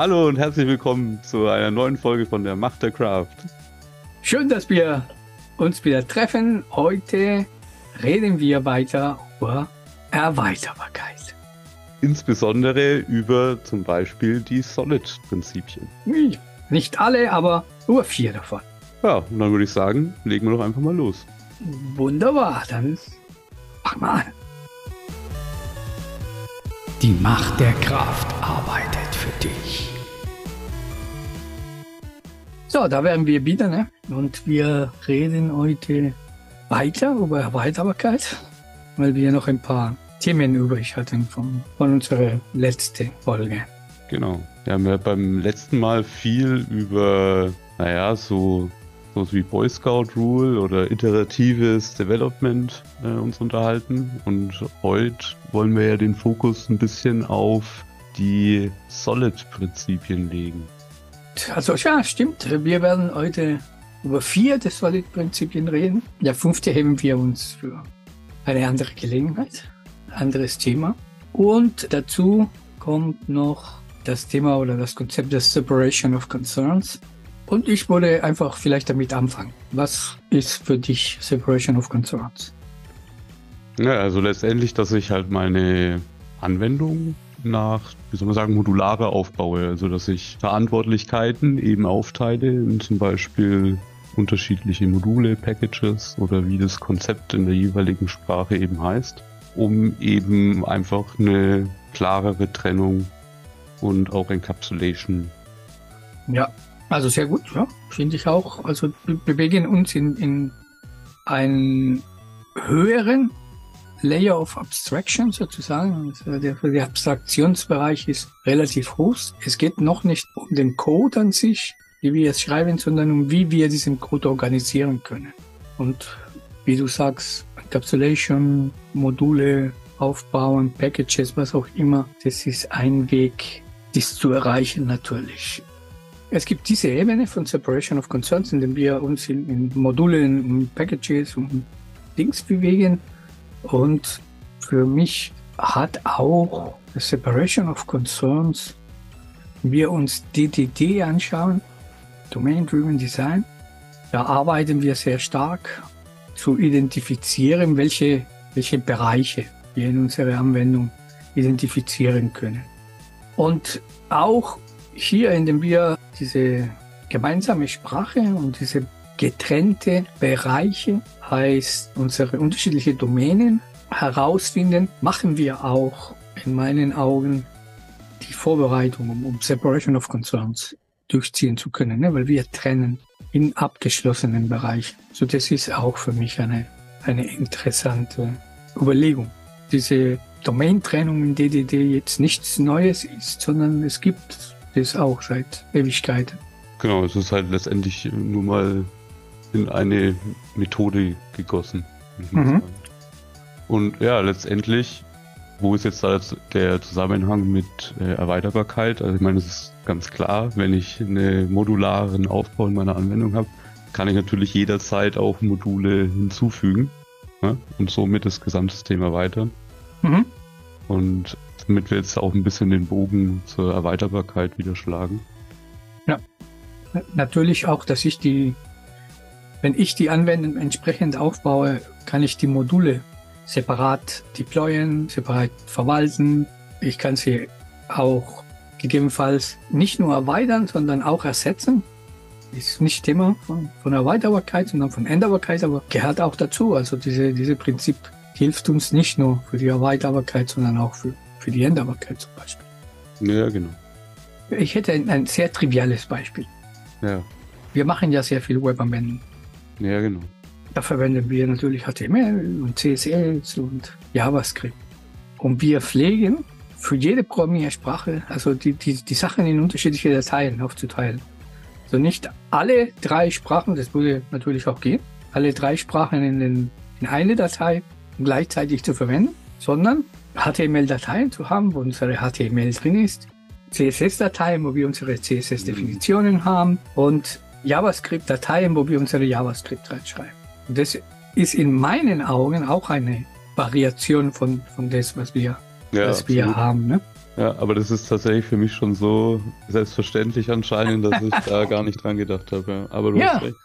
Hallo und herzlich willkommen zu einer neuen Folge von der Macht der Craft. Schön, dass wir uns wieder treffen. Heute reden wir weiter über Erweiterbarkeit. Insbesondere über zum Beispiel die Solid-Prinzipien. Nicht alle, aber nur vier davon. Ja, und dann würde ich sagen, legen wir doch einfach mal los. Wunderbar, dann fang mal an. Die Macht der Kraft arbeitet für dich. So, da wären wir wieder, ne? Und wir reden heute weiter über Erweiterbarkeit, weil wir noch ein paar Themen übrig hatten von, von unserer letzten Folge. Genau. Wir haben ja beim letzten Mal viel über, naja, so so wie Boy Scout Rule oder iteratives Development äh, uns unterhalten. Und heute wollen wir ja den Fokus ein bisschen auf die Solid-Prinzipien legen. Also ja, stimmt. Wir werden heute über vier der Solid-Prinzipien reden. Der fünfte heben wir uns für eine andere Gelegenheit, anderes Thema. Und dazu kommt noch das Thema oder das Konzept des Separation of Concerns. Und ich würde einfach vielleicht damit anfangen. Was ist für dich Separation of Concerns? Ja, also letztendlich, dass ich halt meine Anwendung nach, wie soll man sagen, modularer aufbaue. Also dass ich Verantwortlichkeiten eben aufteile in zum Beispiel unterschiedliche Module, Packages oder wie das Konzept in der jeweiligen Sprache eben heißt, um eben einfach eine klarere Trennung und auch Encapsulation ja, also sehr gut, ja, finde ich auch. Also wir bewegen uns in, in einen höheren Layer of Abstraction sozusagen. Also der, der Abstraktionsbereich ist relativ hoch. Es geht noch nicht um den Code an sich, wie wir es schreiben, sondern um wie wir diesen Code organisieren können. Und wie du sagst, Encapsulation, Module aufbauen, Packages, was auch immer, das ist ein Weg, dies zu erreichen natürlich. Es gibt diese Ebene von Separation of Concerns, in dem wir uns in, in Modulen und Packages und Dings bewegen. Und für mich hat auch Separation of Concerns, wir uns DDD anschauen, Domain Driven Design, da arbeiten wir sehr stark zu identifizieren, welche, welche Bereiche wir in unserer Anwendung identifizieren können. Und auch hier, indem wir diese gemeinsame Sprache und diese getrennte Bereiche, heißt unsere unterschiedlichen Domänen herausfinden, machen wir auch in meinen Augen die Vorbereitung, um, Separation of Concerns durchziehen zu können, ne? weil wir trennen in abgeschlossenen Bereichen. So das ist auch für mich eine, eine interessante Überlegung. Diese Domain-Trennung in DDD jetzt nichts Neues ist, sondern es gibt das auch seit Ewigkeiten. Genau, es ist halt letztendlich nur mal in eine Methode gegossen. Mhm. Und ja, letztendlich, wo ist jetzt da der Zusammenhang mit äh, Erweiterbarkeit? Also ich meine, es ist ganz klar, wenn ich einen modularen Aufbau in meiner Anwendung habe, kann ich natürlich jederzeit auch Module hinzufügen ja, und somit das Gesamtsystem erweitern. Mhm. Und damit wir jetzt auch ein bisschen den Bogen zur Erweiterbarkeit wieder schlagen. Ja, natürlich auch, dass ich die, wenn ich die Anwendung entsprechend aufbaue, kann ich die Module separat deployen, separat verwalten. Ich kann sie auch gegebenenfalls nicht nur erweitern, sondern auch ersetzen. Ist nicht Thema von, von Erweiterbarkeit, sondern von Änderbarkeit, aber gehört auch dazu. Also diese, diese Prinzip hilft uns nicht nur für die Erweiterbarkeit, sondern auch für für die Änderbarkeit zum Beispiel. Ja, genau. Ich hätte ein, ein sehr triviales Beispiel. Ja. Wir machen ja sehr viel Webanwendungen. Ja, genau. Da verwenden wir natürlich HTML und CSS und JavaScript. Und wir pflegen für jede Programmiersprache, also die, die, die Sachen in unterschiedliche Dateien aufzuteilen. Also nicht alle drei Sprachen, das würde natürlich auch gehen, alle drei Sprachen in, den, in eine Datei gleichzeitig zu verwenden, sondern HTML-Dateien zu haben, wo unsere HTML drin ist, CSS-Dateien, wo wir unsere CSS-Definitionen haben und JavaScript-Dateien, wo wir unsere JavaScript reinschreiben. Und das ist in meinen Augen auch eine Variation von, von das, was wir, ja, was wir haben. Ne? Ja, aber das ist tatsächlich für mich schon so selbstverständlich anscheinend, dass ich da gar nicht dran gedacht habe. Ja. Aber du Ja. hast recht.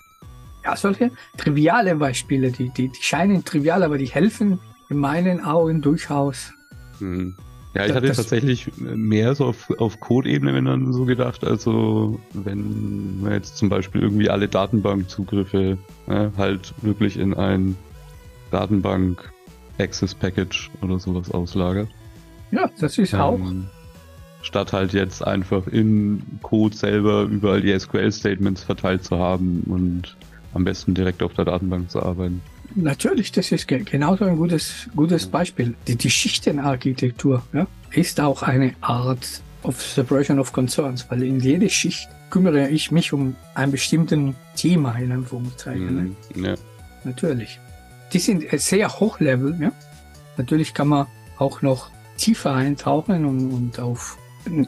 Ja, solche triviale Beispiele, die, die, die scheinen trivial, aber die helfen in meinen Augen durchaus. Hm. Ja, ich hatte das- tatsächlich mehr so auf, auf Code-Ebene, wenn dann so gedacht. Also wenn man jetzt zum Beispiel irgendwie alle Datenbankzugriffe äh, halt wirklich in ein Datenbank Access Package oder sowas auslagert. Ja, das ist auch. Ähm, statt halt jetzt einfach im Code selber überall die SQL-Statements verteilt zu haben und am besten direkt auf der Datenbank zu arbeiten. Natürlich, das ist ge genauso ein gutes, gutes Beispiel. Die, die Schichtenarchitektur ja, ist auch eine Art of Separation of Concerns, weil in jede Schicht kümmere ich mich um ein bestimmten Thema in Anführungszeichen. Ne? Mhm. Ja. Natürlich. Die sind äh, sehr hochlevel. Ja? Natürlich kann man auch noch tiefer eintauchen und, und auf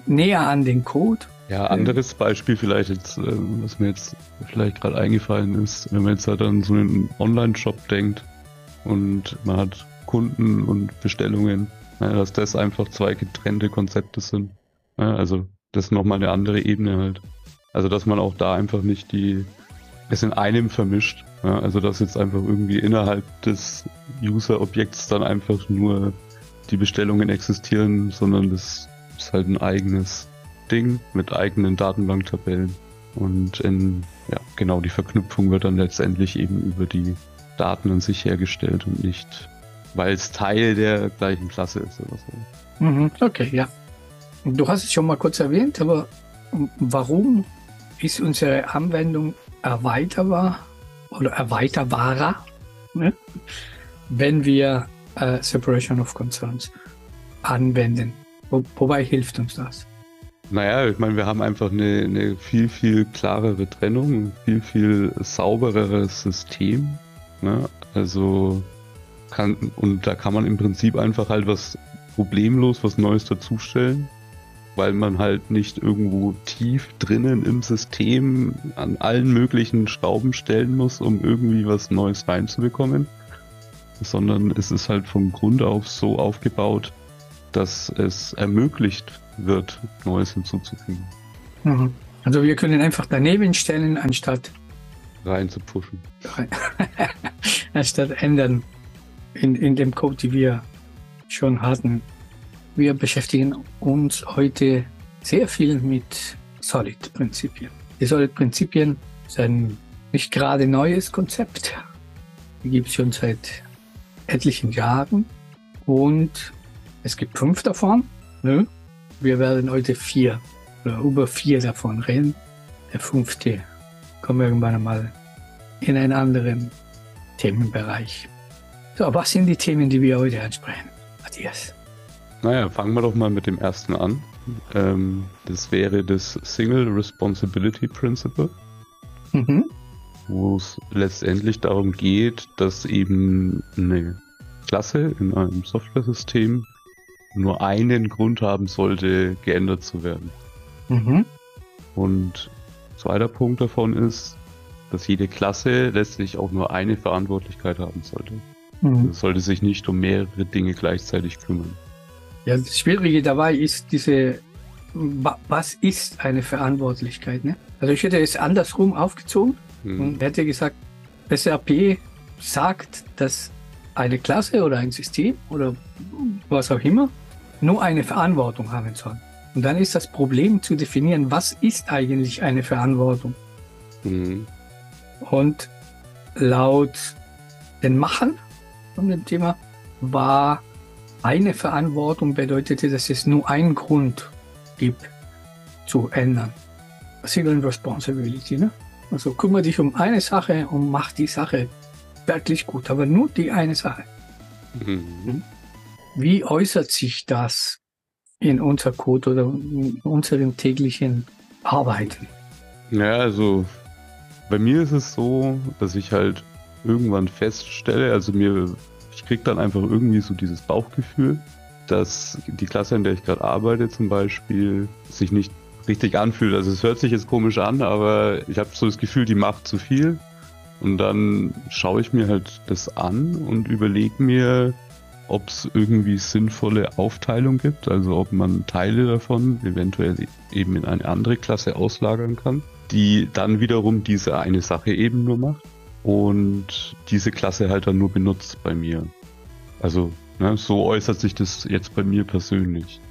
näher an den Code. Ja, anderes Beispiel vielleicht jetzt, äh, was mir jetzt vielleicht gerade eingefallen ist, wenn man jetzt halt an so einen Online-Shop denkt und man hat Kunden und Bestellungen, ja, dass das einfach zwei getrennte Konzepte sind. Ja, also das ist nochmal eine andere Ebene halt. Also dass man auch da einfach nicht die es in einem vermischt. Ja, also dass jetzt einfach irgendwie innerhalb des User-Objekts dann einfach nur die Bestellungen existieren, sondern das ist halt ein eigenes Ding mit eigenen Datenbanktabellen. Und in, ja, genau die Verknüpfung wird dann letztendlich eben über die Daten an sich hergestellt und nicht, weil es Teil der gleichen Klasse ist oder so. Mhm, okay, ja. Du hast es schon mal kurz erwähnt, aber warum ist unsere Anwendung erweiterbar oder erweiterbarer, ne? wenn wir äh, Separation of Concerns anwenden? Wo, wobei hilft uns das? Naja, ich meine, wir haben einfach eine, eine viel, viel klarere Trennung, ein viel, viel saubereres System. Ne? Also kann, und da kann man im Prinzip einfach halt was problemlos, was Neues dazustellen, weil man halt nicht irgendwo tief drinnen im System an allen möglichen Schrauben stellen muss, um irgendwie was Neues reinzubekommen, sondern es ist halt vom Grund auf so aufgebaut, dass es ermöglicht wird, Neues hinzuzufügen, Mhm. Also wir können einfach daneben stellen, anstatt, rein zu pushen. anstatt ändern in, in dem Code, die wir schon hatten. Wir beschäftigen uns heute sehr viel mit Solid-Prinzipien. Die Solid-Prinzipien sind ein nicht gerade neues Konzept. Die gibt es schon seit etlichen Jahren und es gibt fünf davon. Ne? Wir werden heute vier oder über vier davon reden. Der fünfte kommt irgendwann einmal in einen anderen Themenbereich. So, was sind die Themen, die wir heute ansprechen, Matthias? Naja, fangen wir doch mal mit dem ersten an. Ähm, das wäre das Single Responsibility Principle, Mhm. wo es letztendlich darum geht, dass eben eine Klasse in einem Software-System nur einen Grund haben sollte, geändert zu werden. Mhm. Und zweiter Punkt davon ist, dass jede Klasse letztlich auch nur eine Verantwortlichkeit haben sollte. Mhm. Es sollte sich nicht um mehrere Dinge gleichzeitig kümmern. Ja, das Schwierige dabei ist diese, wa- was ist eine Verantwortlichkeit? Ne? Also ich hätte es andersrum aufgezogen Hm. und hätte gesagt, SAP sagt, dass eine Klasse oder ein System oder was auch immer nur eine Verantwortung haben soll. Und dann ist das Problem zu definieren, was ist eigentlich eine Verantwortung? Hm. Und laut den Machern von dem Thema war eine Verantwortung bedeutete, dass es nur einen Grund gibt zu ändern. Single Responsibility, ne? Also kümmere dich um eine Sache und mach die Sache wirklich gut, aber nur die eine Sache. Mhm. Wie äußert sich das in unser Code oder in unserem täglichen Arbeiten? Ja, also bei mir ist es so, dass ich halt irgendwann feststelle, also mir, ich krieg dann einfach irgendwie so dieses Bauchgefühl, dass die Klasse, in der ich gerade arbeite zum Beispiel, sich nicht richtig anfühlt. Also es hört sich jetzt komisch an, aber ich habe so das Gefühl, die macht zu viel. Und dann schaue ich mir halt das an und überlege mir, ob es irgendwie sinnvolle Aufteilung gibt, also ob man Teile davon eventuell eben in eine andere Klasse auslagern kann, die dann wiederum diese eine Sache eben nur macht und diese Klasse halt dann nur benutzt bei mir. Also ne, so äußert sich das jetzt bei mir persönlich.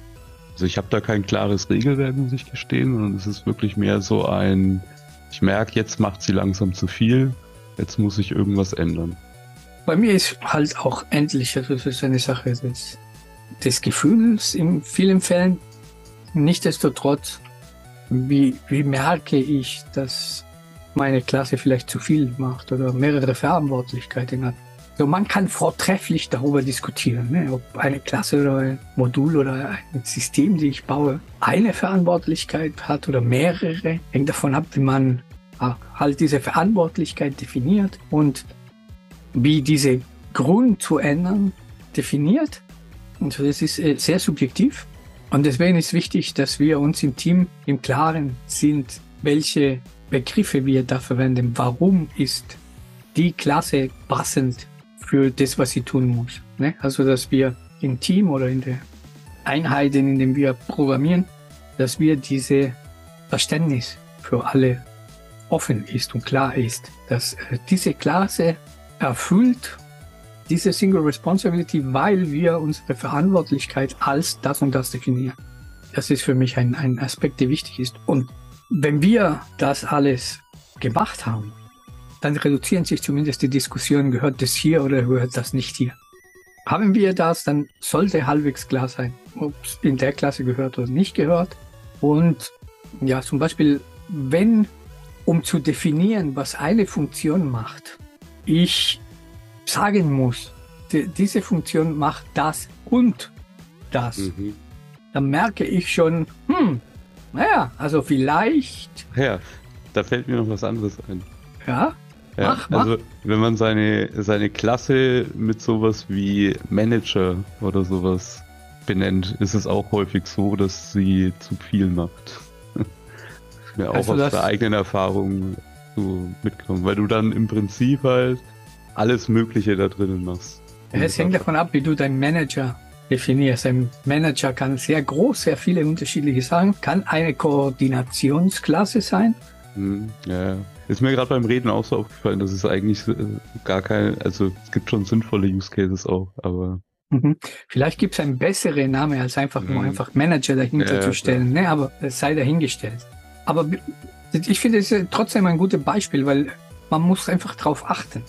Also ich habe da kein klares Regelwerk, muss ich gestehen, sondern es ist wirklich mehr so ein, ich merke, jetzt macht sie langsam zu viel, jetzt muss ich irgendwas ändern. Bei mir ist halt auch endlich, also das ist eine Sache des, des Gefühls in vielen Fällen. Nichtsdestotrotz, wie, wie merke ich, dass meine Klasse vielleicht zu viel macht oder mehrere Verantwortlichkeiten hat. So, man kann vortrefflich darüber diskutieren, ne, ob eine Klasse oder ein Modul oder ein System, die ich baue, eine Verantwortlichkeit hat oder mehrere. Hängt davon ab, wie man halt diese Verantwortlichkeit definiert und wie diese Grund zu ändern definiert. Und das ist äh, sehr subjektiv. Und deswegen ist wichtig, dass wir uns im Team im Klaren sind, welche Begriffe wir da verwenden. Warum ist die Klasse passend für das, was sie tun muss? Ne? Also, dass wir im Team oder in der Einheiten, in denen wir programmieren, dass wir diese Verständnis für alle offen ist und klar ist, dass äh, diese Klasse erfüllt diese Single Responsibility, weil wir unsere Verantwortlichkeit als das und das definieren. Das ist für mich ein, ein Aspekt, der wichtig ist. Und wenn wir das alles gemacht haben, dann reduzieren sich zumindest die Diskussionen, gehört das hier oder gehört das nicht hier. Haben wir das, dann sollte halbwegs klar sein, ob es in der Klasse gehört oder nicht gehört. Und ja, zum Beispiel, wenn, um zu definieren, was eine Funktion macht, ich sagen muss, die, diese Funktion macht das und das, mhm. dann merke ich schon, hm, naja, also vielleicht. Ja, da fällt mir noch was anderes ein. Ja, ja, mach, mach. Also wenn man seine, seine Klasse mit sowas wie Manager oder sowas benennt, ist es auch häufig so, dass sie zu viel macht. mir auch also aus der eigenen Erfahrung so mitgenommen, weil du dann im Prinzip halt alles Mögliche da drinnen machst. Ja, es hängt davon ab, wie du deinen Manager definierst. Ein Manager kann sehr groß, sehr viele unterschiedliche Sachen, kann eine Koordinationsklasse sein. Hm, ja, ist mir gerade beim Reden auch so aufgefallen, dass es eigentlich äh, gar kein, also es gibt schon sinnvolle Use Cases auch, aber Mhm. Vielleicht gibt es einen besseren Namen, als einfach mhm. nur einfach Manager dahinter ja, zu stellen, ne? aber es sei dahingestellt. Aber ich finde es trotzdem ein gutes Beispiel, weil man muss einfach darauf achten.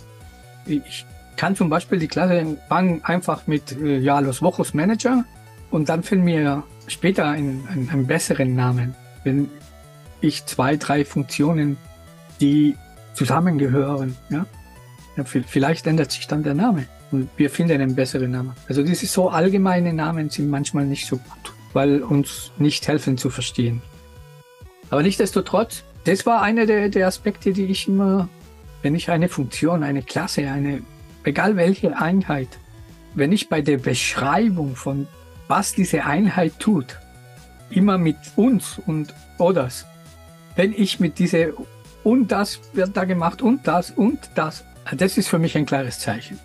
Ich kann zum Beispiel die Klasse fangen einfach mit äh, ja, Los Wochos Manager und dann finden wir später einen, einen, einen besseren Namen. Wenn ich zwei, drei Funktionen, die zusammengehören, ja, ja vielleicht ändert sich dann der Name und wir finden einen besseren Namen. Also diese so allgemeine Namen sind manchmal nicht so gut, weil uns nicht helfen zu verstehen. Aber nichtsdestotrotz, das war einer der, der Aspekte, die ich immer, wenn ich eine Funktion, eine Klasse, eine, egal welche Einheit, wenn ich bei der Beschreibung von was diese Einheit tut, immer mit uns und others, wenn ich mit dieser und das wird da gemacht und das und das, das ist für mich ein klares Zeichen,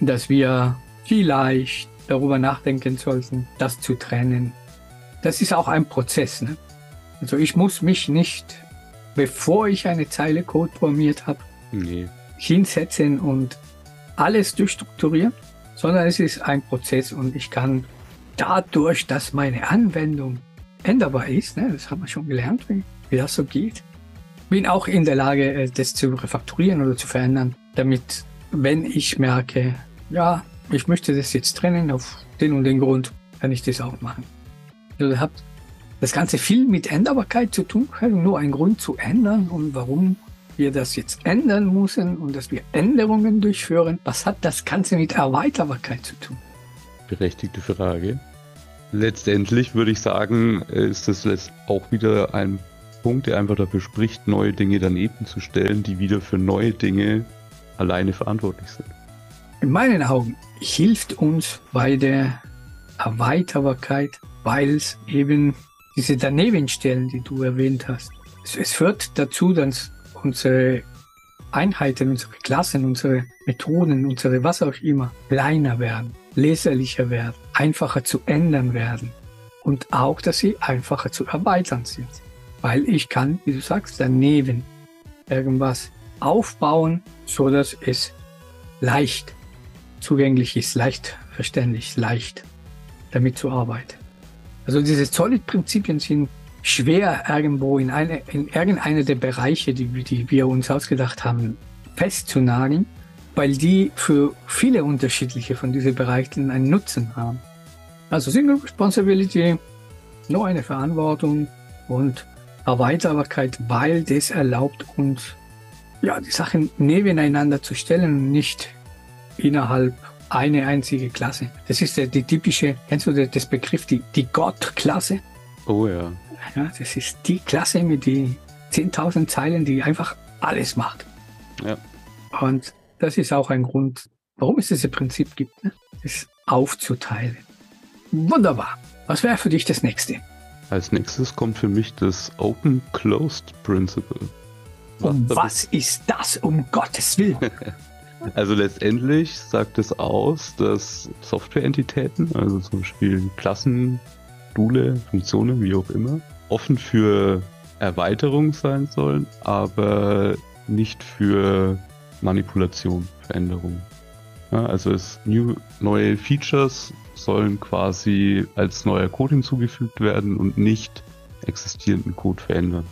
dass wir vielleicht darüber nachdenken sollten, das zu trennen. Das ist auch ein Prozess. Ne? Also ich muss mich nicht, bevor ich eine Zeile Code programmiert habe, nee. hinsetzen und alles durchstrukturieren, sondern es ist ein Prozess und ich kann dadurch, dass meine Anwendung änderbar ist, ne, das haben wir schon gelernt, wie, wie das so geht, bin auch in der Lage, äh, das zu refakturieren oder zu verändern, damit, wenn ich merke, ja, ich möchte das jetzt trennen auf den und den Grund, kann ich das auch machen. Also habt das Ganze viel mit Änderbarkeit zu tun, nur ein Grund zu ändern und warum wir das jetzt ändern müssen und dass wir Änderungen durchführen. Was hat das Ganze mit Erweiterbarkeit zu tun? Berechtigte Frage. Letztendlich würde ich sagen, ist das auch wieder ein Punkt, der einfach dafür spricht, neue Dinge daneben zu stellen, die wieder für neue Dinge alleine verantwortlich sind. In meinen Augen hilft uns bei der Erweiterbarkeit, weil es eben diese Danebenstellen, die du erwähnt hast. Es, es führt dazu, dass unsere Einheiten, unsere Klassen, unsere Methoden, unsere was auch immer kleiner werden, leserlicher werden, einfacher zu ändern werden und auch, dass sie einfacher zu erweitern sind. Weil ich kann, wie du sagst, daneben irgendwas aufbauen, so dass es leicht zugänglich ist, leicht verständlich, leicht damit zu arbeiten. Also diese Solid-Prinzipien sind schwer irgendwo in, eine, in irgendeine der Bereiche, die, die wir uns ausgedacht haben, festzunageln, weil die für viele unterschiedliche von diesen Bereichen einen Nutzen haben. Also Single Responsibility, nur eine Verantwortung und Erweiterbarkeit, weil das erlaubt uns, ja, die Sachen nebeneinander zu stellen und nicht innerhalb eine einzige Klasse. Das ist der, die typische, kennst du das Begriff, die, die Gott-Klasse? Oh ja. Ja, das ist die Klasse mit den 10.000 Zeilen, die einfach alles macht. Ja. Und das ist auch ein Grund, warum es dieses Prinzip gibt, ne? das aufzuteilen. Wunderbar. Was wäre für dich das nächste? Als nächstes kommt für mich das Open Closed Principle. Was Und was ist das um Gottes Willen? also letztendlich sagt es aus, dass Softwareentitäten, also zum Beispiel Klassen, Module, Funktionen, wie auch immer, offen für Erweiterung sein sollen, aber nicht für Manipulation, Veränderung. Ja, also es new, neue Features sollen quasi als neuer Code hinzugefügt werden und nicht existierenden Code verändern.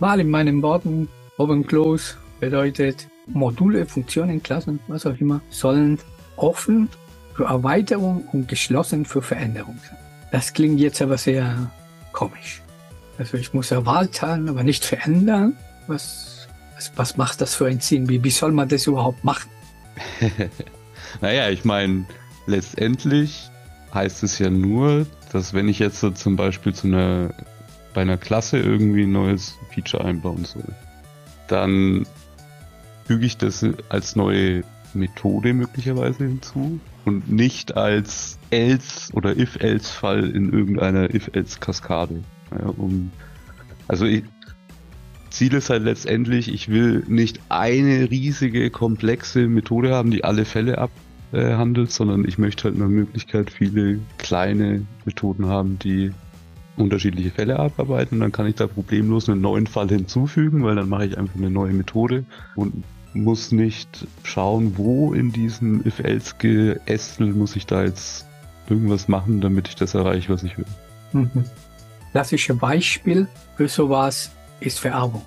Mal in meinen Worten, Open Close bedeutet Module, Funktionen, Klassen, was auch immer, sollen offen für Erweiterung und geschlossen für Veränderung sein. Das klingt jetzt aber sehr komisch. Also ich muss erweitern, aber nicht verändern. Was, was, was macht das für einen Sinn? Wie, wie soll man das überhaupt machen? naja, ich meine, letztendlich heißt es ja nur, dass wenn ich jetzt so zum Beispiel zu einer, bei einer Klasse irgendwie ein neues Feature einbauen soll, dann füge ich das als neue Methode möglicherweise hinzu und nicht als else oder if-else-Fall in irgendeiner if-else-Kaskade. Ja, um, also ich, Ziel ist halt letztendlich, ich will nicht eine riesige, komplexe Methode haben, die alle Fälle abhandelt, sondern ich möchte halt eine Möglichkeit, viele kleine Methoden haben, die unterschiedliche Fälle abarbeiten. Dann kann ich da problemlos einen neuen Fall hinzufügen, weil dann mache ich einfach eine neue Methode und muss nicht schauen, wo in diesem if-else-Geästel muss ich da jetzt irgendwas machen, damit ich das erreiche, was ich will. Mhm. Klassisches Beispiel für sowas ist Vererbung.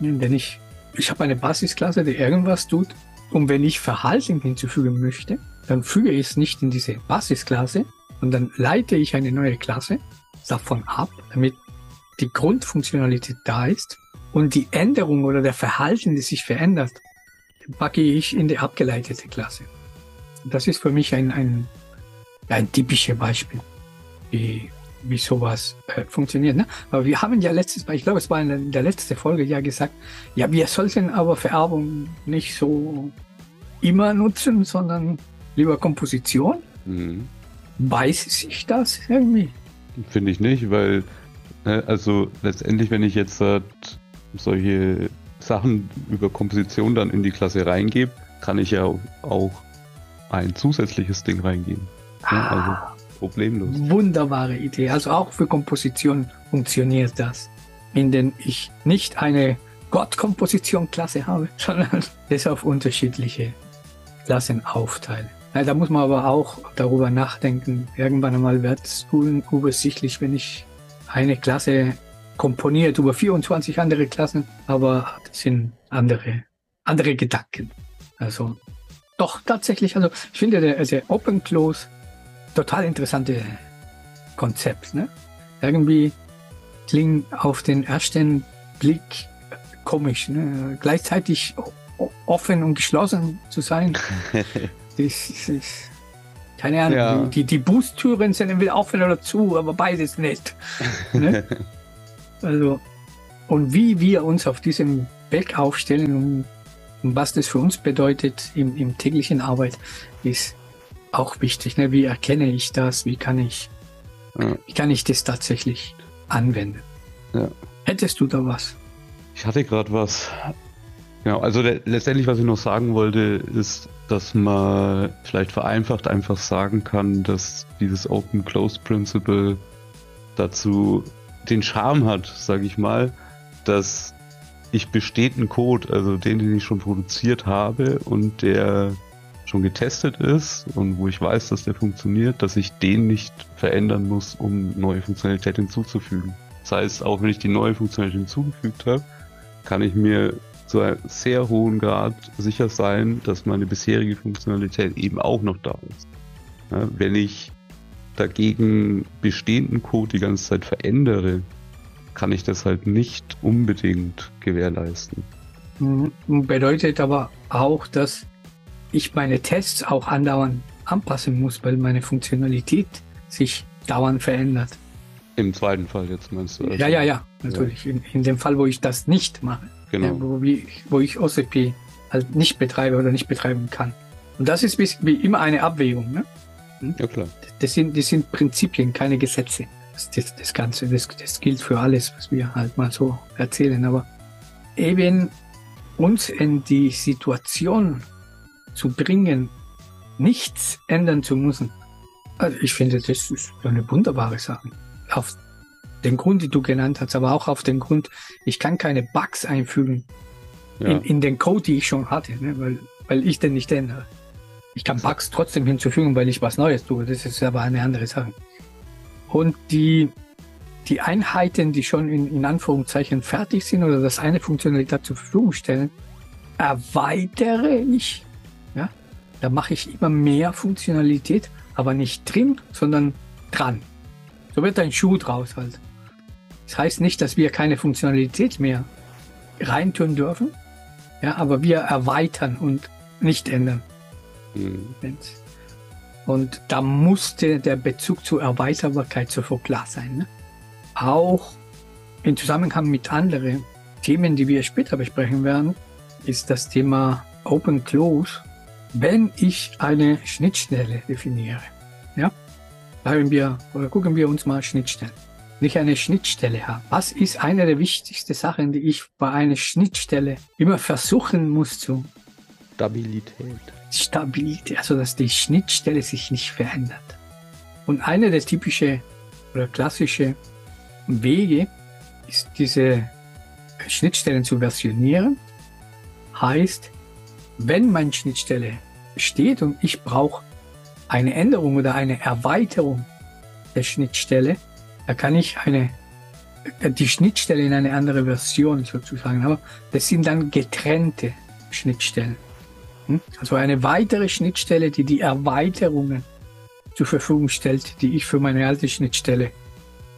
Wenn ich, ich habe eine Basisklasse, die irgendwas tut, und wenn ich Verhalten hinzufügen möchte, dann füge ich es nicht in diese Basisklasse, und dann leite ich eine neue Klasse davon ab, damit die Grundfunktionalität da ist und die Änderung oder der Verhalten, die sich verändert, packe ich in die abgeleitete Klasse. Das ist für mich ein, ein, ein typisches Beispiel, wie, wie sowas äh, funktioniert. Ne? Aber wir haben ja letztes Mal, ich glaube, es war in der letzten Folge ja gesagt, ja, wir sollten aber Vererbung nicht so immer nutzen, sondern lieber Komposition. Mhm. Weiß sich das irgendwie? Finde ich nicht, weil, äh, also letztendlich, wenn ich jetzt solche Sachen über Komposition dann in die Klasse reingebe, kann ich ja auch ein zusätzliches Ding reingeben. Ja, also ah, problemlos. Wunderbare Idee. Also auch für Komposition funktioniert das. In denen ich nicht eine Gott-Komposition-Klasse habe, sondern es auf unterschiedliche Klassen aufteile. Ja, da muss man aber auch darüber nachdenken. Irgendwann einmal wird es unübersichtlich, wenn ich eine Klasse komponiert über 24 andere Klassen, aber das sind andere, andere Gedanken. Also doch tatsächlich, also ich finde der, der Open Close total interessante Konzept. Ne? Irgendwie klingt auf den ersten Blick komisch. Ne? Gleichzeitig offen und geschlossen zu sein. das, ist, keine Ahnung, ja. die, die Boosttüren sind entweder offen oder zu, aber beides nicht. Ne? Also, und wie wir uns auf diesem Weg aufstellen und, und was das für uns bedeutet im, im täglichen Arbeit, ist auch wichtig. Ne? Wie erkenne ich das? Wie kann ich, ja. wie kann ich das tatsächlich anwenden? Ja. Hättest du da was? Ich hatte gerade was. Genau, also letztendlich, was ich noch sagen wollte, ist, dass man vielleicht vereinfacht einfach sagen kann, dass dieses Open-Close-Principle dazu den Charme hat, sage ich mal, dass ich bestehenden Code, also den, den ich schon produziert habe und der schon getestet ist und wo ich weiß, dass der funktioniert, dass ich den nicht verändern muss, um neue Funktionalität hinzuzufügen. Das heißt, auch wenn ich die neue Funktionalität hinzugefügt habe, kann ich mir zu einem sehr hohen Grad sicher sein, dass meine bisherige Funktionalität eben auch noch da ist. Ja, wenn ich dagegen bestehenden Code die ganze Zeit verändere, kann ich das halt nicht unbedingt gewährleisten. Mhm. Bedeutet aber auch, dass ich meine Tests auch andauernd anpassen muss, weil meine Funktionalität sich dauernd verändert. Im zweiten Fall jetzt meinst du? Also, ja, ja, ja, natürlich. Ja. In, in, dem Fall, wo ich das nicht mache. Genau. Ja, wo, wie, wo ich OCP halt nicht betreibe oder nicht betreiben kann. Und das ist wie immer eine Abwägung. Ne? Hm? Ja, klar. Das sind, das sind Prinzipien, keine Gesetze. Das, das, das Ganze, das, das gilt für alles, was wir halt mal so erzählen. Aber eben uns in die Situation zu bringen, nichts ändern zu müssen. Also ich finde, das ist eine wunderbare Sache. Auf den Grund, die du genannt hast, aber auch auf den Grund, ich kann keine Bugs einfügen ja. in, in den Code, die ich schon hatte, ne? weil, weil ich den nicht ändere. Ich kann Bugs trotzdem hinzufügen, weil ich was Neues tue. Das ist aber eine andere Sache. Und die, die Einheiten, die schon in, in Anführungszeichen fertig sind oder das eine Funktionalität zur Verfügung stellen, erweitere ich da mache ich immer mehr Funktionalität, aber nicht drin, sondern dran. So wird ein Schuh draus halt. Das heißt nicht, dass wir keine Funktionalität mehr reintun dürfen, ja, aber wir erweitern und nicht ändern. Mhm. Und da musste der Bezug zur Erweiterbarkeit sofort klar sein. Ne? Auch im Zusammenhang mit anderen Themen, die wir später besprechen werden, ist das Thema Open Close wenn ich eine Schnittstelle definiere, ja, sagen wir oder gucken wir uns mal Schnittstellen. Wenn ich eine Schnittstelle habe, was ist eine der wichtigsten Sachen, die ich bei einer Schnittstelle immer versuchen muss zu Stabilität. Stabilität, also dass die Schnittstelle sich nicht verändert. Und eine der typische oder klassische Wege ist diese Schnittstellen zu versionieren. Heißt, wenn meine Schnittstelle steht und ich brauche eine Änderung oder eine Erweiterung der Schnittstelle, da kann ich eine die Schnittstelle in eine andere Version sozusagen, aber das sind dann getrennte Schnittstellen. Hm? Also eine weitere Schnittstelle, die die Erweiterungen zur Verfügung stellt, die ich für meine alte Schnittstelle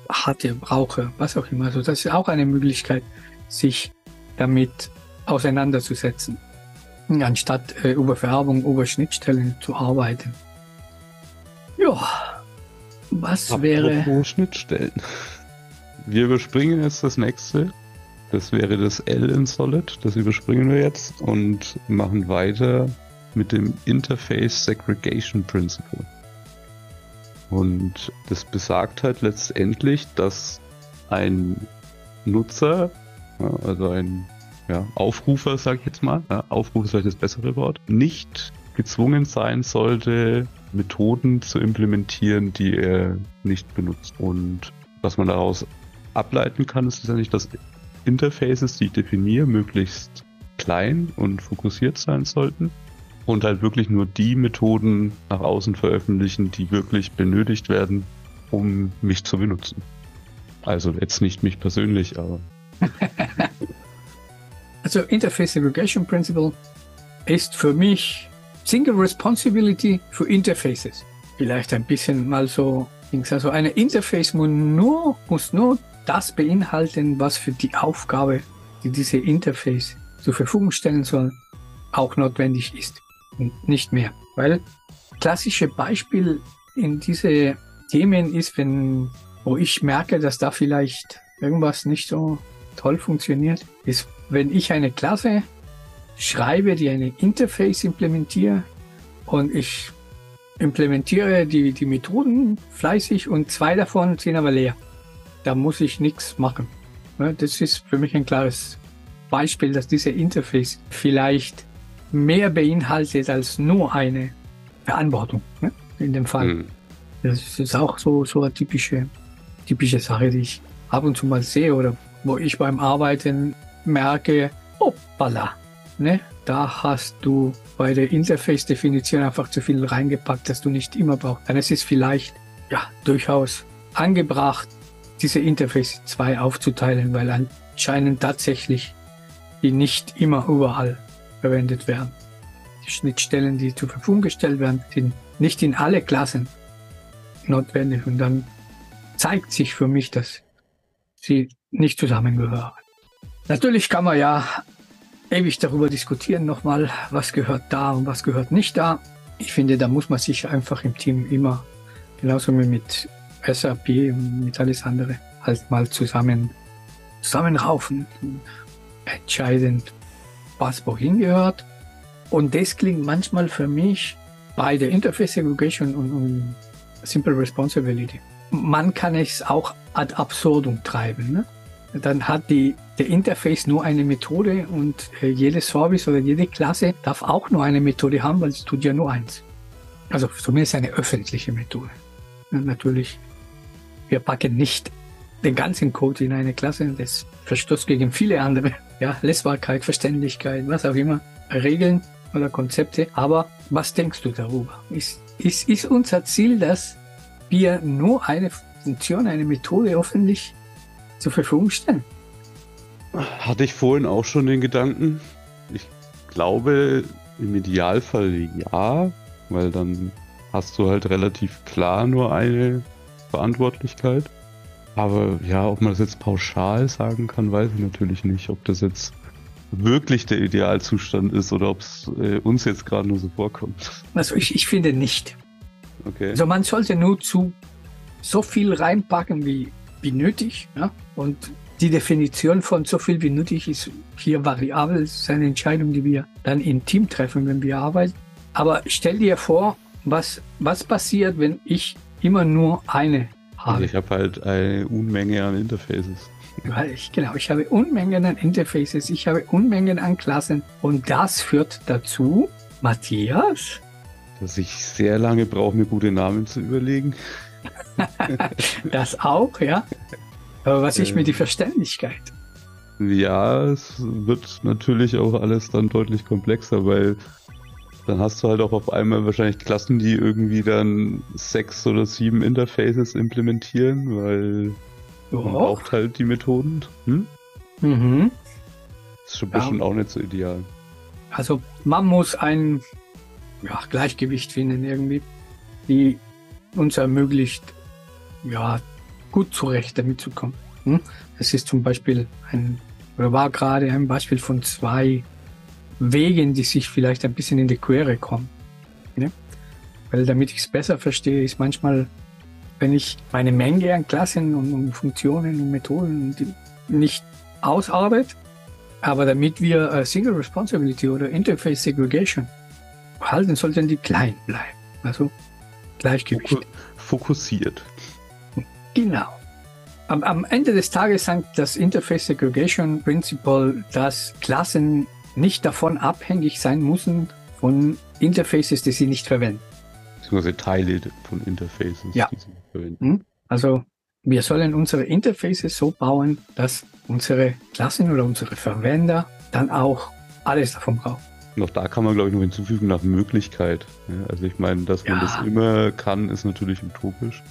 hatte, brauche, was auch immer. Also das ist auch eine Möglichkeit, sich damit auseinanderzusetzen anstatt äh, über Vererbung, über Schnittstellen zu arbeiten. Ja, was Apropos wäre... Schnittstellen. Wir überspringen jetzt das nächste. Das wäre das L in Solid. Das überspringen wir jetzt und machen weiter mit dem Interface Segregation Principle. Und das besagt halt letztendlich, dass ein Nutzer, also ein ja, Aufrufer, sag ich jetzt mal, ja, Aufruf ist vielleicht das bessere Wort, nicht gezwungen sein sollte, Methoden zu implementieren, die er nicht benutzt. Und was man daraus ableiten kann, ist letztendlich, dass Interfaces, die ich definiere, möglichst klein und fokussiert sein sollten und halt wirklich nur die Methoden nach außen veröffentlichen, die wirklich benötigt werden, um mich zu benutzen. Also jetzt nicht mich persönlich, aber Also Interface Segregation Principle ist für mich Single Responsibility für Interfaces. Vielleicht ein bisschen mal so, also eine Interface muss nur, muss nur das beinhalten, was für die Aufgabe, die diese Interface zur Verfügung stellen soll, auch notwendig ist und nicht mehr. Weil klassische Beispiel in diese Themen ist, wenn, wo ich merke, dass da vielleicht irgendwas nicht so toll funktioniert, ist, wenn ich eine Klasse schreibe, die eine Interface implementiere und ich implementiere die, die Methoden fleißig und zwei davon sind aber leer. Da muss ich nichts machen. Das ist für mich ein klares Beispiel, dass diese Interface vielleicht mehr beinhaltet als nur eine Verantwortung, ne? in dem Fall. Mhm. Das ist auch so, so eine typische, typische Sache, die ich ab und zu mal sehe oder wo ich beim Arbeiten merke, hoppala, ne? da hast du bei der Interface-Definition einfach zu viel reingepackt, dass du nicht immer brauchst. Dann ist es vielleicht ja durchaus angebracht, diese Interface 2 aufzuteilen, weil anscheinend tatsächlich die nicht immer überall verwendet werden. Die Schnittstellen, die zur Verfügung gestellt werden, sind nicht in alle Klassen notwendig und dann zeigt sich für mich, dass sie nicht zusammengehören. Natürlich kann man ja ewig darüber diskutieren nochmal, was gehört da und was gehört nicht da. Ich finde, da muss man sich einfach im Team immer, genauso wie mit SAP und mit alles andere, halt mal zusammen, zusammenraufen, entscheiden, was wohin gehört. Und das klingt manchmal für mich bei der Interface Segregation und, und Simple Responsibility. Man kann es auch ad absurdum treiben. Ne? Dann hat die, der Interface nur eine Methode und äh, jede Service oder jede Klasse darf auch nur eine Methode haben, weil es tut ja nur eins. Also zumindest eine öffentliche Methode. Natürlich, wir packen nicht den ganzen Code in eine Klasse. Das verstößt gegen viele andere. Ja, Lesbarkeit, Verständlichkeit, was auch immer. Regeln oder Konzepte. Aber was denkst du darüber? Ist, ist, ist unser Ziel, dass wir nur eine Funktion, eine Methode öffentlich zur Verfügung stellen? Hatte ich vorhin auch schon den Gedanken. Ich glaube, im Idealfall ja, weil dann hast du halt relativ klar nur eine Verantwortlichkeit. Aber ja, ob man das jetzt pauschal sagen kann, weiß ich natürlich nicht. Ob das jetzt wirklich der Idealzustand ist oder ob es äh, uns jetzt gerade nur so vorkommt. Also ich, ich finde nicht. Okay. Also man sollte nur zu so viel reinpacken wie, wie nötig. Ja? Und die Definition von so viel wie nötig ist hier variabel. Das ist eine Entscheidung, die wir dann im Team treffen, wenn wir arbeiten. Aber stell dir vor, was, was passiert, wenn ich immer nur eine habe. ich habe halt eine Unmenge an Interfaces. Weil ich, genau, ich habe Unmengen an Interfaces, ich habe Unmengen an Klassen und das führt dazu, Matthias, dass ich sehr lange brauche, mir gute Namen zu überlegen. das auch, ja. Aber was ist äh, mit die Verständlichkeit? Ja, es wird natürlich auch alles dann deutlich komplexer, weil dann hast du halt auch auf einmal wahrscheinlich Klassen, die irgendwie dann sechs oder sieben Interfaces implementieren, weil oh. man braucht halt die Methoden. Hm? Mhm. Ist schon bestimmt ja. auch nicht so ideal. Also man muss ein ja, Gleichgewicht finden irgendwie, die uns ermöglicht, ja, gut zurecht damit zu kommen. Hm? Es ist zum Beispiel ein, oder war gerade ein Beispiel von zwei Wegen, die sich vielleicht ein bisschen in die Quere kommen. Ne? Weil damit ich es besser verstehe, ist manchmal, wenn ich meine Menge an Klassen und, und Funktionen und Methoden nicht ausarbeite, aber damit wir äh, Single Responsibility oder Interface Segregation halten, sollten die klein bleiben. Also Gleichgewicht. Fokussiert. Genau. Am, am Ende des Tages sagt das Interface Segregation Principle, dass Klassen nicht davon abhängig sein müssen von Interfaces, die sie nicht verwenden. Beziehungsweise Teile von Interfaces, ja. die sie verwenden. Hm? Also wir sollen unsere Interfaces so bauen, dass unsere Klassen oder unsere Verwender dann auch alles davon brauchen. Noch da kann man, glaube ich, noch hinzufügen nach Möglichkeit. Also ich meine, dass man ja. das immer kann, ist natürlich utopisch.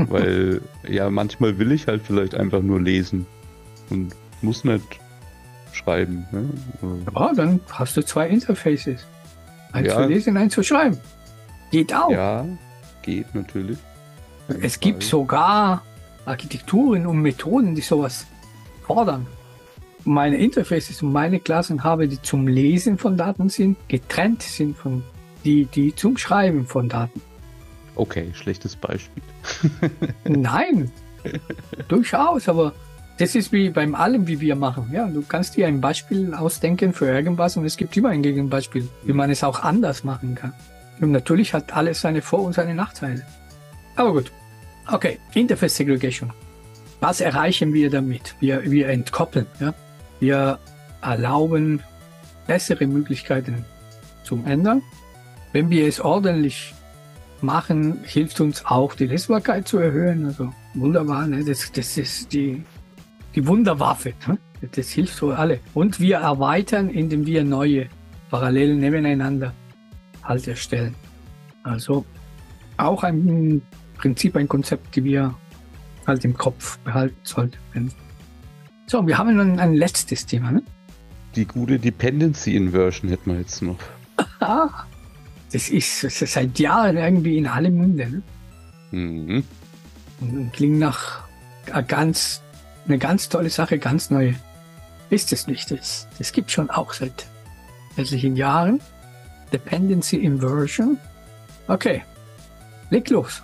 weil ja, manchmal will ich halt vielleicht einfach nur lesen und muss nicht schreiben. Ne? Ja, dann hast du zwei Interfaces. Eins ja. für lesen, eins für schreiben. Geht auch. Ja, geht natürlich. Es Fall. gibt sogar Architekturen und Methoden, die sowas fordern. Meine Interfaces und meine Klassen habe, die zum Lesen von Daten sind, getrennt sind von die, die zum Schreiben von Daten. Okay, schlechtes Beispiel. Nein, durchaus, aber das ist wie beim allem, wie wir machen. Ja, du kannst dir ein Beispiel ausdenken für irgendwas und es gibt immer ein Gegenbeispiel, wie man es auch anders machen kann. Und natürlich hat alles seine Vor- und seine Nachteile. Aber gut. Okay, Interface Segregation. Was erreichen wir damit? Wir, wir entkoppeln. Ja? Wir erlauben bessere Möglichkeiten zum Ändern. Wenn wir es ordentlich machen, hilft uns auch die Lesbarkeit zu erhöhen. Also wunderbar, ne? das, das ist die, die Wunderwaffe. Ne? Das hilft für alle. Und wir erweitern, indem wir neue Parallelen nebeneinander halt erstellen. Also auch ein Prinzip, ein Konzept, die wir halt im Kopf behalten sollten. So, wir haben dann ein letztes Thema. Ne? Die gute Dependency Inversion hätten wir jetzt noch. das, ist, das ist seit Jahren irgendwie in alle Munde. Ne? Mhm. Und klingt nach ganz, eine ganz tolle Sache, ganz neu. Ist es nicht. Das, das gibt schon auch seit etlichen Jahren. Dependency Inversion. Okay, leg los.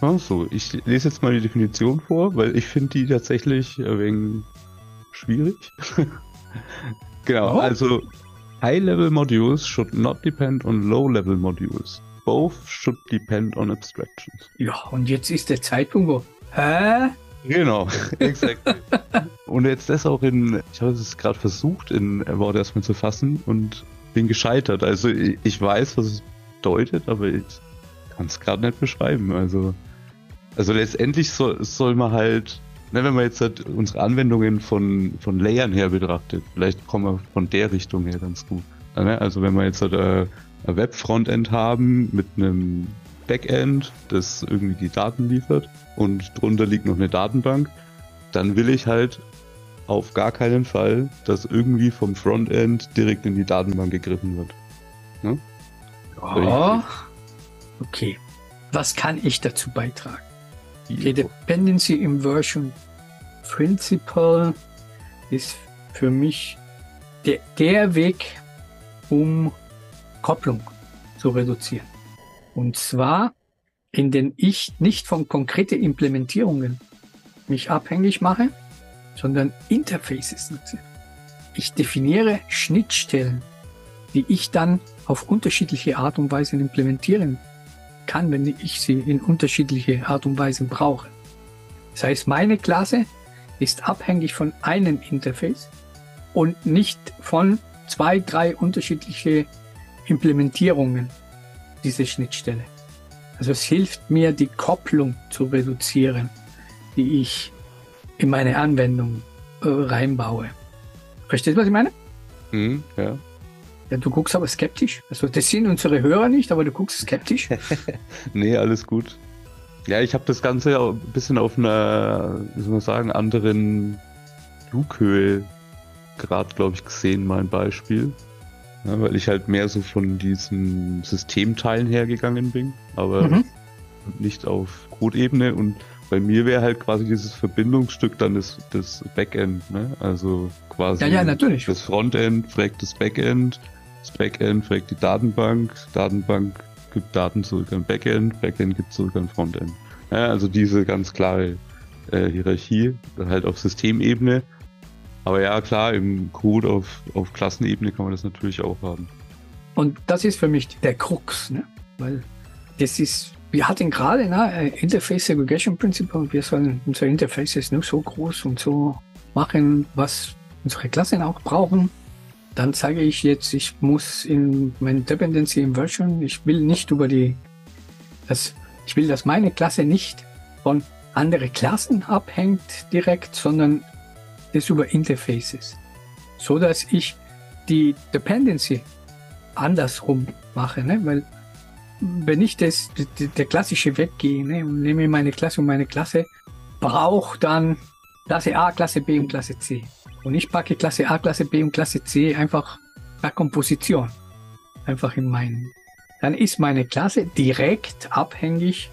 Achso, ich lese jetzt mal die Definition vor, weil ich finde die tatsächlich wenig schwierig. genau, oh. also High-level modules should not depend on low-level modules. Both should depend on abstractions. Ja, und jetzt ist der Zeitpunkt, wo. Hä? Genau, exakt. und jetzt das auch in, ich habe es gerade versucht, in Worte erstmal zu fassen und bin gescheitert. Also ich, ich weiß, was es bedeutet, aber ich kann es gerade nicht beschreiben. Also, also letztendlich soll, soll man halt, ne, wenn man jetzt halt unsere Anwendungen von, von Layern her betrachtet, vielleicht kommen wir von der Richtung her ganz gut. Ne? Also wenn wir jetzt halt äh, ein Web-Frontend haben mit einem Backend, das irgendwie die Daten liefert und drunter liegt noch eine Datenbank, dann will ich halt auf gar keinen Fall, dass irgendwie vom Frontend direkt in die Datenbank gegriffen wird. Ne? Oh, okay. Was kann ich dazu beitragen? Die Dependency Inversion Principle ist für mich der, der Weg, um Kopplung zu reduzieren. Und zwar, indem ich nicht von konkreten Implementierungen mich abhängig mache, sondern Interfaces nutze. Ich definiere Schnittstellen, die ich dann auf unterschiedliche Art und Weise implementieren kann, wenn ich sie in unterschiedliche Art und Weise brauche. Das heißt, meine Klasse ist abhängig von einem Interface und nicht von zwei, drei unterschiedliche Implementierungen dieser Schnittstelle. Also es hilft mir, die Kopplung zu reduzieren, die ich in meine Anwendung äh, reinbaue. Verstehst du, was ich meine? Mhm, ja. Ja, du guckst aber skeptisch. Also das sind unsere Hörer nicht, aber du guckst skeptisch. nee, alles gut. Ja, ich habe das Ganze ja ein bisschen auf einer, wie soll man sagen, anderen Flughöhe gerade, glaube ich, gesehen, mein Beispiel. Ja, weil ich halt mehr so von diesen Systemteilen hergegangen bin, aber mhm. nicht auf Codebene und bei mir wäre halt quasi dieses Verbindungsstück dann das, das Backend, ne? Also quasi ja, ja, natürlich. das Frontend fragt das Backend, das Backend fragt die Datenbank, Datenbank gibt Daten zurück an Backend, Backend gibt zurück an Frontend. Ja, also diese ganz klare äh, Hierarchie, halt auf Systemebene. Aber ja, klar, im Code auf, auf Klassenebene kann man das natürlich auch haben. Und das ist für mich der Krux, ne? weil das ist wir hatten gerade ne, Interface Segregation Principle. Wir sollen unsere Interfaces nur so groß und so machen, was unsere Klassen auch brauchen. Dann sage ich jetzt, ich muss in meine Dependency Inversion, ich will nicht über die, das, ich will, dass meine Klasse nicht von anderen Klassen abhängt direkt, sondern das über Interfaces. So dass ich die Dependency andersrum mache, ne? weil wenn ich das, der klassische weggehe ne, und nehme meine Klasse und meine Klasse braucht dann Klasse A, Klasse B und Klasse C. Und ich packe Klasse A, Klasse B und Klasse C einfach per Komposition. Einfach in meinen. Dann ist meine Klasse direkt abhängig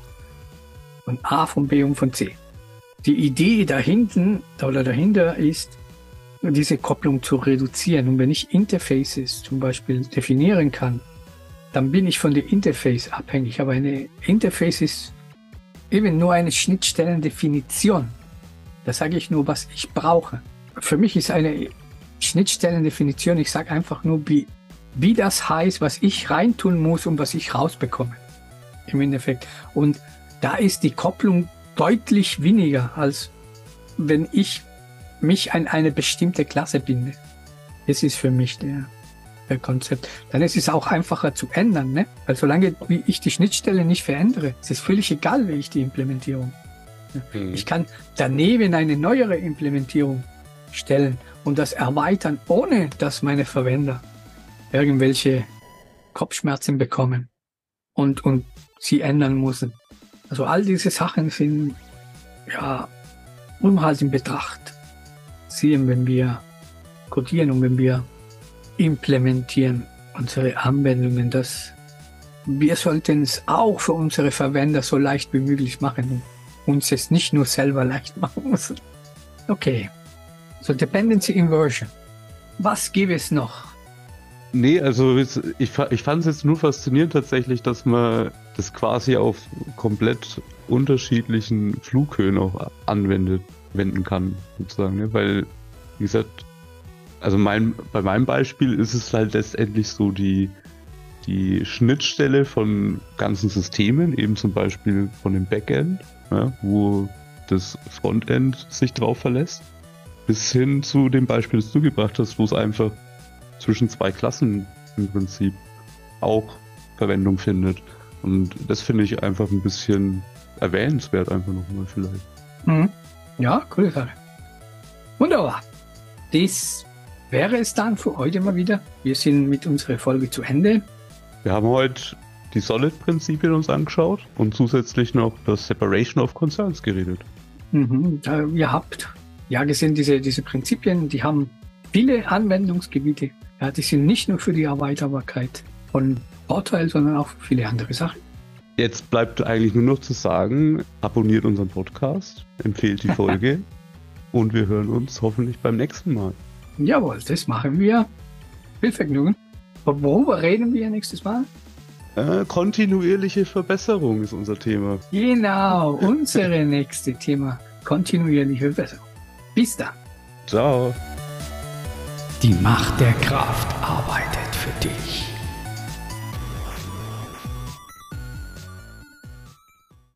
von A, von B und von C. Die Idee dahinten oder dahinter ist, diese Kopplung zu reduzieren. Und wenn ich Interfaces zum Beispiel definieren kann, dann bin ich von der Interface abhängig. Aber eine Interface ist eben nur eine Schnittstellendefinition. Da sage ich nur, was ich brauche. Für mich ist eine Schnittstellendefinition, ich sage einfach nur, wie, wie das heißt, was ich reintun muss und was ich rausbekomme. Im Endeffekt. Und da ist die Kopplung deutlich weniger, als wenn ich mich an eine bestimmte Klasse binde. Das ist für mich der, der Konzept. Dann ist es auch einfacher zu ändern, ne? Weil solange ich die Schnittstelle nicht verändere, ist es völlig egal, wie ich die Implementierung. Mhm. Ich kann daneben eine neuere Implementierung stellen und das erweitern, ohne dass meine Verwender irgendwelche Kopfschmerzen bekommen und, und sie ändern müssen. Also all diese Sachen sind ja immer halt in Betracht ziehen, wenn wir codieren und wenn wir implementieren unsere Anwendungen, dass wir sollten es auch für unsere Verwender so leicht wie möglich machen und uns es nicht nur selber leicht machen müssen. Okay, so Dependency Inversion. Was gibt es noch? Nee, also ich, ich fand es jetzt nur faszinierend tatsächlich, dass man das quasi auf komplett unterschiedlichen Flughöhen auch anwendet, wenden kann, sozusagen. Ne? Weil, wie gesagt, also mein, bei meinem Beispiel ist es halt letztendlich so die, die Schnittstelle von ganzen Systemen, eben zum Beispiel von dem Backend, ja, wo das Frontend sich drauf verlässt, bis hin zu dem Beispiel, das du gebracht hast, wo es einfach zwischen zwei Klassen im Prinzip auch Verwendung findet. Und das finde ich einfach ein bisschen erwähnenswert, einfach nochmal vielleicht. Mhm. Ja, coole Sache. Wunderbar. Das wäre es dann für heute mal wieder. Wir sind mit unserer Folge zu Ende. Wir haben heute die Solid-Prinzipien uns angeschaut und zusätzlich noch das Separation of Concerns geredet. Mhm. Ihr habt ja gesehen, diese, diese Prinzipien, die haben viele Anwendungsgebiete. Ja, die sind nicht nur für die Erweiterbarkeit von Vorteil, sondern auch für viele andere Sachen. Jetzt bleibt eigentlich nur noch zu sagen, abonniert unseren Podcast, empfehlt die Folge und wir hören uns hoffentlich beim nächsten Mal. Jawohl, das machen wir. Viel Vergnügen. Worüber reden wir nächstes Mal? Äh, kontinuierliche Verbesserung ist unser Thema. Genau, unsere nächste Thema. Kontinuierliche Verbesserung. Bis dann. Ciao. Die Macht der Kraft arbeitet für dich.